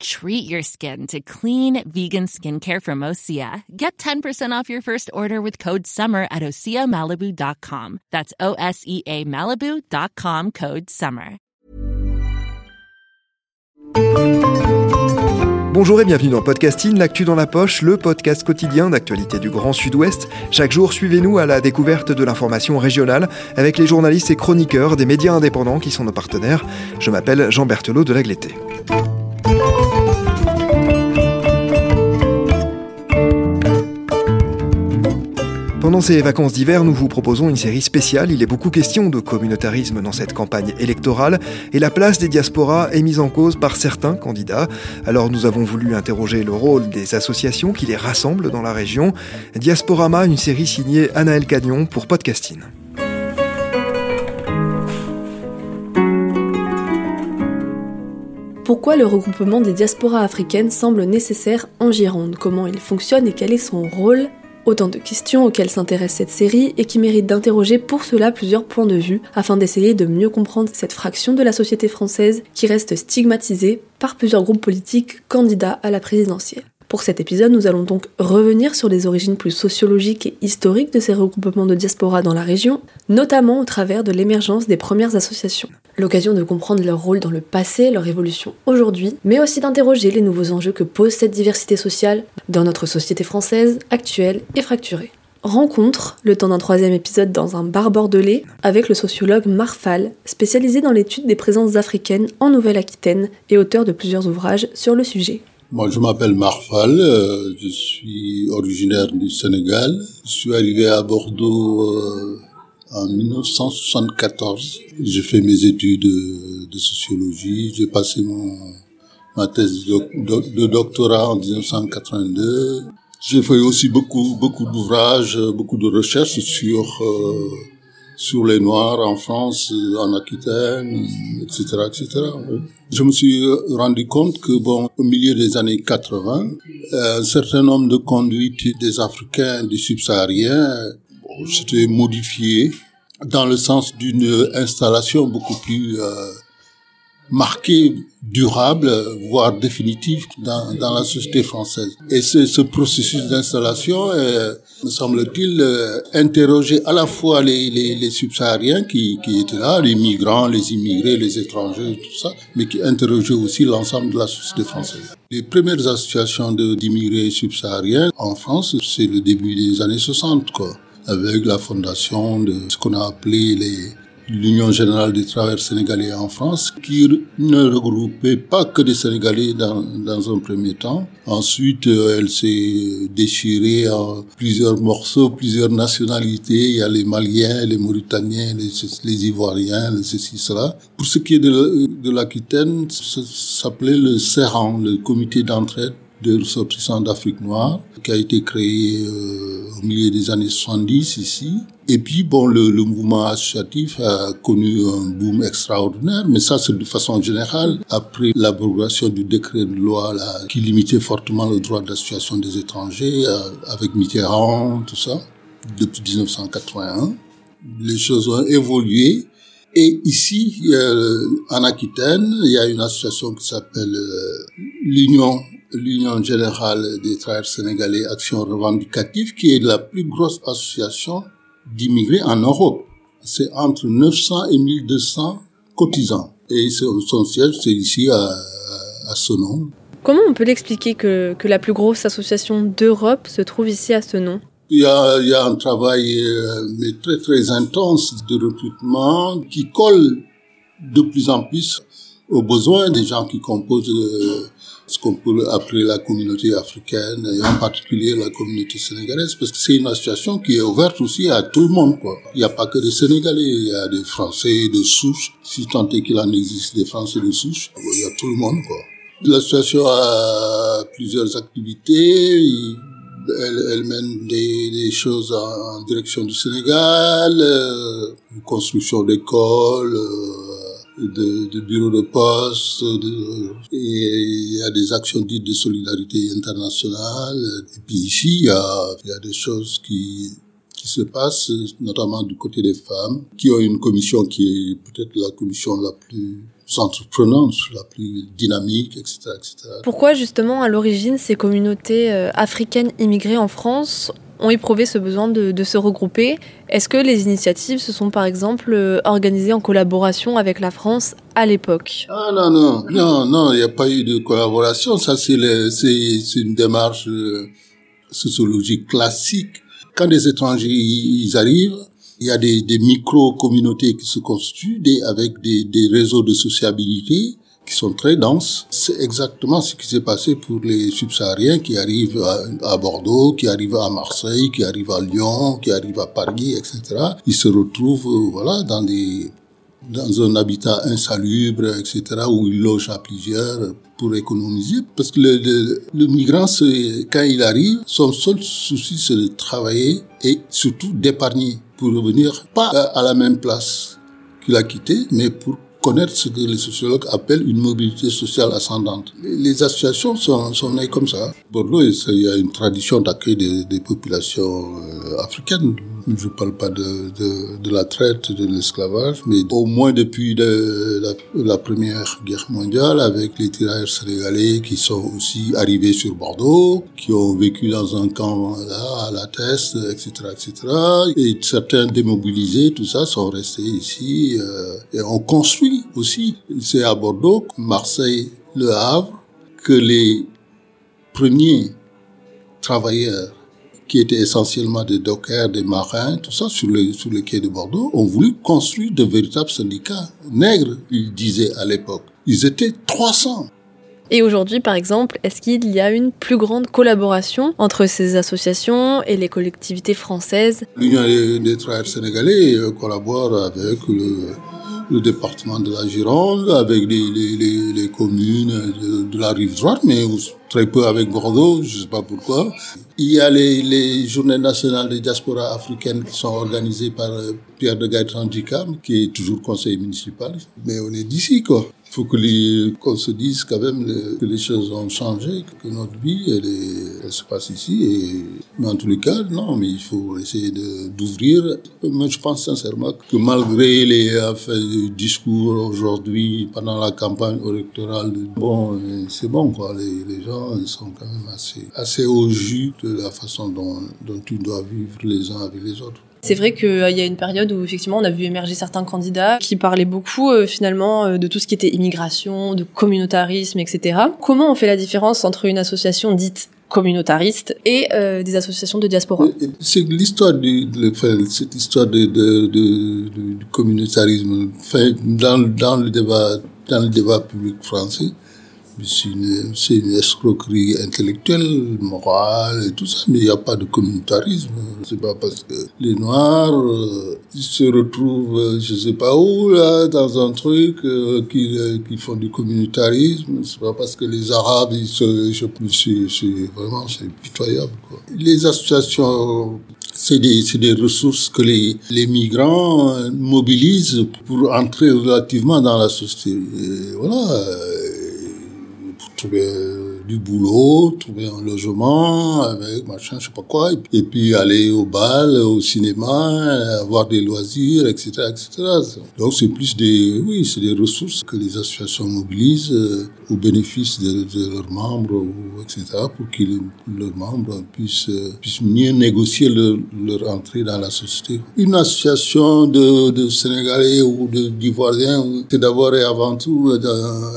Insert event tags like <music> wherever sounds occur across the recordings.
Treat your skin to clean vegan skincare from Osea. Get 10% off your first order with code SUMMER at OseaMalibu.com. That's O S E A Malibu.com code SUMMER. Bonjour et bienvenue dans Podcasting, l'actu dans la poche, le podcast quotidien d'actualité du Grand Sud-Ouest. Chaque jour, suivez-nous à la découverte de l'information régionale avec les journalistes et chroniqueurs des médias indépendants qui sont nos partenaires. Je m'appelle Jean Berthelot de Lagleté. Pendant ces vacances d'hiver, nous vous proposons une série spéciale. Il est beaucoup question de communautarisme dans cette campagne électorale et la place des diasporas est mise en cause par certains candidats. Alors nous avons voulu interroger le rôle des associations qui les rassemblent dans la région. Diasporama, une série signée Anaël Cagnon pour Podcasting. Pourquoi le regroupement des diasporas africaines semble nécessaire en Gironde Comment il fonctionne et quel est son rôle? Autant de questions auxquelles s'intéresse cette série et qui méritent d'interroger pour cela plusieurs points de vue afin d'essayer de mieux comprendre cette fraction de la société française qui reste stigmatisée par plusieurs groupes politiques candidats à la présidentielle. Pour cet épisode, nous allons donc revenir sur les origines plus sociologiques et historiques de ces regroupements de diaspora dans la région, notamment au travers de l'émergence des premières associations l'occasion de comprendre leur rôle dans le passé, leur évolution aujourd'hui, mais aussi d'interroger les nouveaux enjeux que pose cette diversité sociale dans notre société française actuelle et fracturée. Rencontre, le temps d'un troisième épisode dans un bar bordelais, avec le sociologue Marfal, spécialisé dans l'étude des présences africaines en Nouvelle-Aquitaine et auteur de plusieurs ouvrages sur le sujet. Moi, je m'appelle Marfal, euh, je suis originaire du Sénégal. Je suis arrivé à Bordeaux euh, en 1974. J'ai fait mes études de, sociologie, j'ai passé mon, ma thèse de, doctorat en 1982. J'ai fait aussi beaucoup, beaucoup d'ouvrages, beaucoup de recherches sur, euh, sur les Noirs en France, en Aquitaine, etc., etc. Je me suis rendu compte que, bon, au milieu des années 80, un certain nombre de conduites des Africains, des subsahariens, c'était modifié dans le sens d'une installation beaucoup plus euh, marquée, durable, voire définitive dans, dans la société française. Et ce, ce processus d'installation, euh, me semble-t-il, euh, interrogeait à la fois les, les, les subsahariens qui, qui étaient là, les migrants, les immigrés, les étrangers, tout ça, mais qui interrogeait aussi l'ensemble de la société française. Les premières associations d'immigrés subsahariens en France, c'est le début des années 60, quoi avec la fondation de ce qu'on a appelé les l'Union générale des travailleurs sénégalais en France, qui ne regroupait pas que des Sénégalais dans, dans un premier temps. Ensuite, euh, elle s'est déchirée en plusieurs morceaux, plusieurs nationalités. Il y a les Maliens, les Mauritaniens, les, les Ivoiriens, les ceci, cela. Pour ce qui est de l'Aquitaine, ça s'appelait le CERAN, le comité d'entraide de ressortissants d'Afrique noire, qui a été créé euh, au milieu des années 70 ici. Et puis, bon, le, le, mouvement associatif a connu un boom extraordinaire, mais ça, c'est de façon générale, après l'abrogation du décret de loi là, qui limitait fortement le droit d'association des étrangers, euh, avec Mitterrand, tout ça, depuis 1981. Les choses ont évolué. Et ici, euh, en Aquitaine, il y a une association qui s'appelle euh, l'Union l'Union générale des travailleurs sénégalais Action revendicative, qui est la plus grosse association d'immigrés en Europe. C'est entre 900 et 1200 cotisants. Et son siège, c'est ici à, à Senon. Comment on peut l'expliquer que, que la plus grosse association d'Europe se trouve ici à il y, a, il y a un travail euh, mais très très intense de recrutement qui colle de plus en plus aux besoins des gens qui composent euh, ce qu'on peut appeler la communauté africaine et en particulier la communauté sénégalaise parce que c'est une association qui est ouverte aussi à tout le monde quoi. Il n'y a pas que des Sénégalais, il y a des Français de souche, si tant est qu'il en existe des Français de souche, il y a tout le monde quoi. L'association a plusieurs activités, elle, elle mène des, des, choses en, direction du Sénégal, euh, construction d'écoles, euh, de, de bureaux de poste, et il y a des actions dites de solidarité internationale. Et puis ici, il y a, il y a des choses qui qui se passent, notamment du côté des femmes, qui ont une commission qui est peut-être la commission la plus entreprenante, la plus dynamique, etc., etc. Pourquoi justement à l'origine ces communautés euh, africaines immigrées en France ont éprouvé ce besoin de, de se regrouper. Est-ce que les initiatives se sont par exemple euh, organisées en collaboration avec la France à l'époque? Ah non, non, non, non, il n'y a pas eu de collaboration. Ça, c'est une démarche euh, sociologique classique. Quand des étrangers ils arrivent, il y a des, des micro-communautés qui se constituent des, avec des, des réseaux de sociabilité qui sont très denses. C'est exactement ce qui s'est passé pour les subsahariens qui arrivent à, Bordeaux, qui arrivent à Marseille, qui arrivent à Lyon, qui arrivent à Paris, etc. Ils se retrouvent, euh, voilà, dans des, dans un habitat insalubre, etc., où ils logent à plusieurs pour économiser. Parce que le, le, le migrant, quand il arrive, son seul souci, c'est de travailler et surtout d'épargner pour revenir pas à la même place qu'il a quitté, mais pour connaître ce que les sociologues appellent une mobilité sociale ascendante. Les associations sont, sont nées comme ça. Bordeaux, il y a une tradition d'accueil des, des, populations euh, africaines. Je parle pas de, de, de, la traite, de l'esclavage, mais au moins depuis de, la, Première Guerre mondiale, avec les tirailleurs sénégalais qui sont aussi arrivés sur Bordeaux, qui ont vécu dans un camp là, à la Teste, etc., etc. Et certains démobilisés, tout ça, sont restés ici euh, et ont construit aussi. C'est à Bordeaux, Marseille, Le Havre, que les premiers travailleurs qui étaient essentiellement des dockers, des marins, tout ça, sur les, sur les quais de Bordeaux, ont voulu construire de véritables syndicats nègres, ils disaient à l'époque. Ils étaient 300. Et aujourd'hui, par exemple, est-ce qu'il y a une plus grande collaboration entre ces associations et les collectivités françaises? L'Union des travailleurs sénégalais collabore avec le, le département de la Gironde, avec les, les, les, communes de, la rive droite, mais très peu avec Bordeaux, je ne sais pas pourquoi. Il y a les, les journées nationales de diaspora africaine qui sont organisées par euh, Pierre de Gaëtan qui est toujours conseiller municipal. Mais on est d'ici, quoi. Faut qu'on se dise quand même que les choses ont changé, que notre vie, elle, se passe ici. Mais en tous les cas, non, mais il faut essayer d'ouvrir. Mais je pense sincèrement que malgré les discours aujourd'hui, pendant la campagne électorale, bon, c'est bon, quoi. Les, gens ils sont quand même assez, assez au jus de la façon dont, dont tu dois vivre les uns avec les autres. C'est vrai qu'il euh, y a une période où effectivement on a vu émerger certains candidats qui parlaient beaucoup euh, finalement euh, de tout ce qui était immigration, de communautarisme, etc. Comment on fait la différence entre une association dite communautariste et des associations de diaspora? C'est l'histoire du, cette histoire de, du communautarisme. Dans, dans le débat, dans le débat public français, c'est une, escroquerie intellectuelle, morale et tout ça, mais il n'y a pas de communautarisme. C'est pas parce que les Noirs euh, se retrouvent, euh, je sais pas où, là, dans un truc, euh, qu'ils euh, qui font du communautarisme. C'est pas parce que les Arabes, ils se, je, c'est vraiment, c'est pitoyable, quoi. Les associations c'est des, des ressources que les, les migrants mobilisent pour entrer relativement dans la société. Et voilà trouver du boulot, trouver un logement avec machin, je sais pas quoi, et puis aller au bal, au cinéma, avoir des loisirs, etc., etc. Donc c'est plus des, oui, c'est des ressources que les associations mobilisent euh, au bénéfice de, de, leurs membres, etc., pour que leurs membres puissent, euh, puissent mieux négocier leur, entrée dans la société. Une association de, de Sénégalais ou d'Ivoiriens, c'est d'abord et avant tout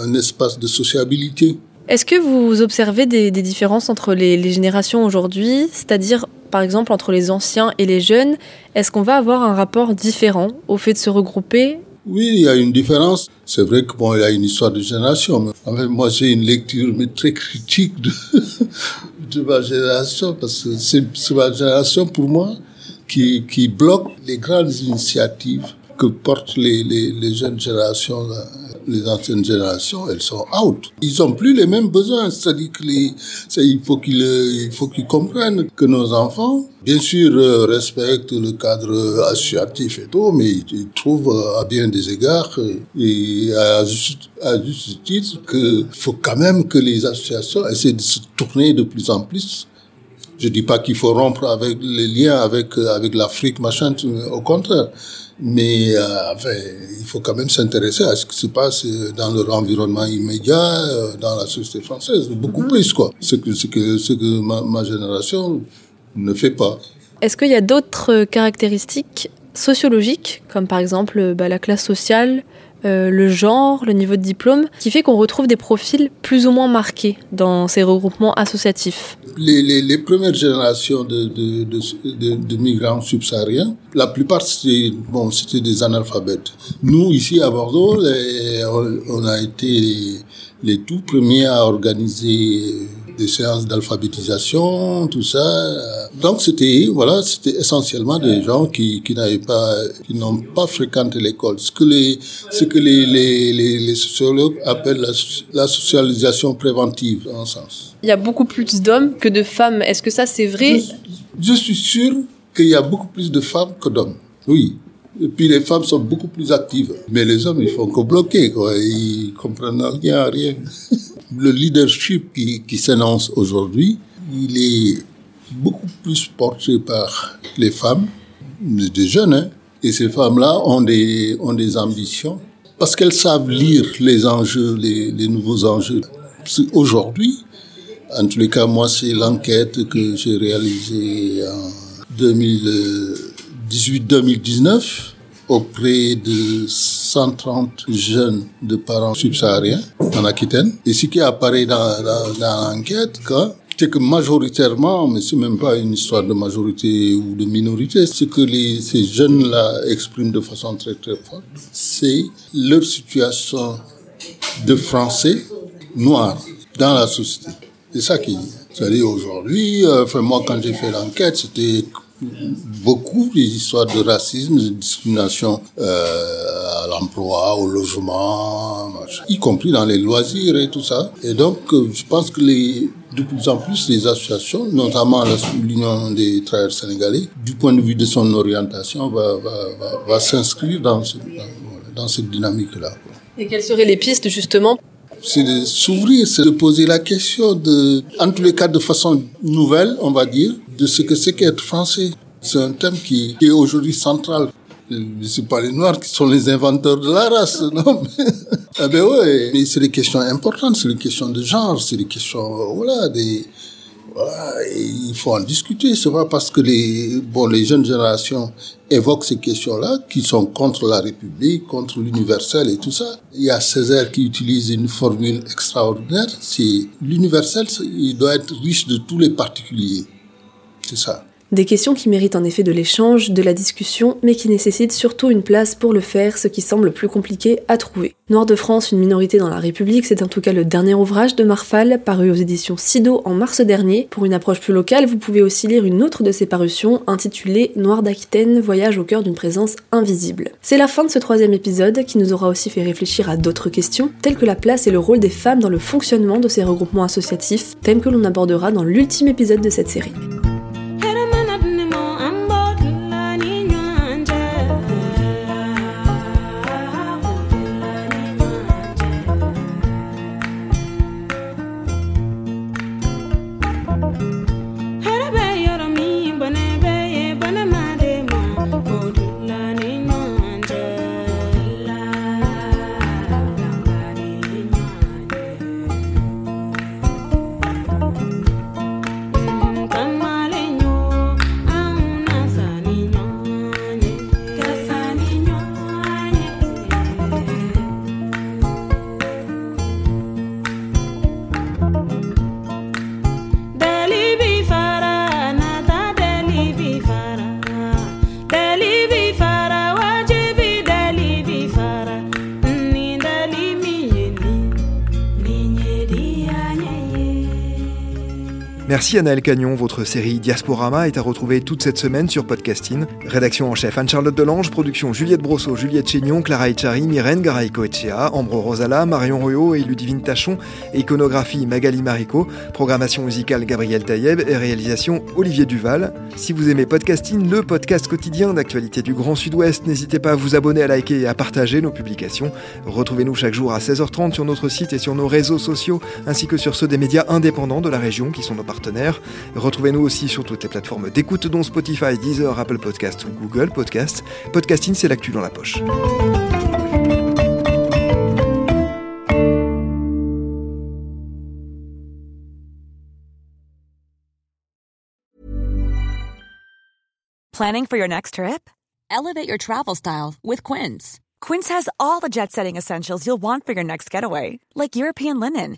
un espace de sociabilité. Est-ce que vous observez des, différences entre les, générations aujourd'hui, c'est-à-dire par exemple entre les anciens et les jeunes? Est-ce qu'on va avoir un rapport différent au fait de se regrouper? Oui, il y a une différence. C'est vrai que bon, il y a une histoire de génération. En fait, moi, j'ai une lecture très critique <laughs> de, ma génération parce que c'est ma génération pour moi qui bloque les grandes initiatives que portent les, les, les jeunes générations, les anciennes générations, elles sont out. Ils ont plus les mêmes besoins. C'est-à-dire que les, il faut qu'ils, il faut qu'ils comprennent que nos enfants, bien sûr, euh, respectent le cadre associatif et tout, mais ils trouvent euh, à bien des égards euh, et à juste, à juste titre que faut quand même que les associations essaient de se tourner de plus en plus je dis pas qu'il faut rompre avec les liens avec avec l'Afrique, machin. Au contraire, mais euh, enfin, il faut quand même s'intéresser à ce qui se passe dans leur environnement immédiat, euh, dans la société française, beaucoup mhm. plus quoi. Ce que ce que ce que ma, ma génération ne fait pas. Est-ce qu'il y a d'autres caractéristiques sociologiques, comme par exemple bah, la classe sociale, euh, le genre, le niveau de diplôme, qui fait qu'on retrouve des profils plus ou moins marqués dans ces regroupements associatifs Les, les, les premières générations de, de, de, de migrants subsahariens, la plupart c'était bon, des analphabètes. Nous ici à Bordeaux, on a été les tout premiers à organiser des séances d'alphabétisation, tout ça. Donc c'était voilà, c'était essentiellement des gens qui, qui n'avaient pas, qui n'ont pas fréquenté l'école. Ce que les, ce que les, les, les, sociologues appellent la, la, socialisation préventive, en sens. Il y a beaucoup plus d'hommes que de femmes. Est-ce que ça c'est vrai? Je, je suis sûr qu'il y a beaucoup plus de femmes que d'hommes. Oui, et puis les femmes sont beaucoup plus actives. Mais les hommes, ils font que bloquer, quoi. Ils comprennent rien, rien. <laughs> Le leadership qui, qui s'annonce aujourd'hui, il est beaucoup plus porté par les femmes, des jeunes, hein. Et ces femmes-là ont des, ont des ambitions parce qu'elles savent lire les enjeux, les, les nouveaux enjeux. Aujourd'hui, en tous les cas, moi, c'est l'enquête que j'ai réalisée en 2018-2019 auprès de 130 jeunes de parents subsahariens en Aquitaine. Et ce qui apparaît dans, l'enquête, c'est que majoritairement, mais c'est même pas une histoire de majorité ou de minorité, ce que ces jeunes-là expriment de façon très très forte, c'est leur situation de français noirs dans la société. C'est ça qui, c'est-à-dire aujourd'hui, euh, moi quand j'ai fait l'enquête, c'était beaucoup des histoires de racisme, de discrimination euh, à l'emploi, au logement, y compris dans les loisirs et tout ça. Et donc, euh, je pense que les, de plus en plus les associations, notamment l'Union des travailleurs sénégalais, du point de vue de son orientation, va, va, va, s'inscrire dans, ce, dans cette dynamique-là. Et quelles seraient les pistes justement c'est de s'ouvrir, c'est de poser la question de, en tous les cas de façon nouvelle, on va dire, de ce que c'est qu'être français. C'est un thème qui, est aujourd'hui central. C'est pas les Noirs qui sont les inventeurs de la race, <laughs> non Eh ben ouais, mais c'est des questions importantes, c'est des questions de genre, c'est des questions, voilà, des, il faut en discuter. C'est pas parce que les, bon, les jeunes générations évoquent ces questions-là qui sont contre la République, contre l'universel et tout ça. Il y a Césaire qui utilise une formule extraordinaire. C'est l'universel, il doit être riche de tous les particuliers. C'est ça. Des questions qui méritent en effet de l'échange, de la discussion, mais qui nécessitent surtout une place pour le faire, ce qui semble plus compliqué à trouver. Noir de France, une minorité dans la République, c'est en tout cas le dernier ouvrage de Marfal, paru aux éditions Sido en mars dernier. Pour une approche plus locale, vous pouvez aussi lire une autre de ses parutions, intitulée Noir d'Aquitaine, voyage au cœur d'une présence invisible. C'est la fin de ce troisième épisode, qui nous aura aussi fait réfléchir à d'autres questions, telles que la place et le rôle des femmes dans le fonctionnement de ces regroupements associatifs, thème que l'on abordera dans l'ultime épisode de cette série. Merci à Naël Cagnon, votre série Diasporama est à retrouver toute cette semaine sur Podcasting. Rédaction en chef Anne-Charlotte Delange, production Juliette Brosseau, Juliette Chénion, Clara Echari, Myrène Garay-Coetchea, Ambro Rosala, Marion Ruot et Ludivine Tachon, iconographie Magali Marico, programmation musicale Gabriel Taïeb et réalisation Olivier Duval. Si vous aimez Podcasting, le podcast quotidien d'actualité du Grand Sud-Ouest, n'hésitez pas à vous abonner, à liker et à partager nos publications. Retrouvez-nous chaque jour à 16h30 sur notre site et sur nos réseaux sociaux, ainsi que sur ceux des médias indépendants de la région qui sont nos partenaires. Retrouvez-nous aussi sur toutes les plateformes d'écoute dont Spotify, Deezer, Apple Podcasts ou Google Podcasts. Podcasting, c'est l'actu dans la poche. Planning for your next trip? Elevate your travel style with Quince. Quince has all the jet setting essentials you'll want for your next getaway, like European linen,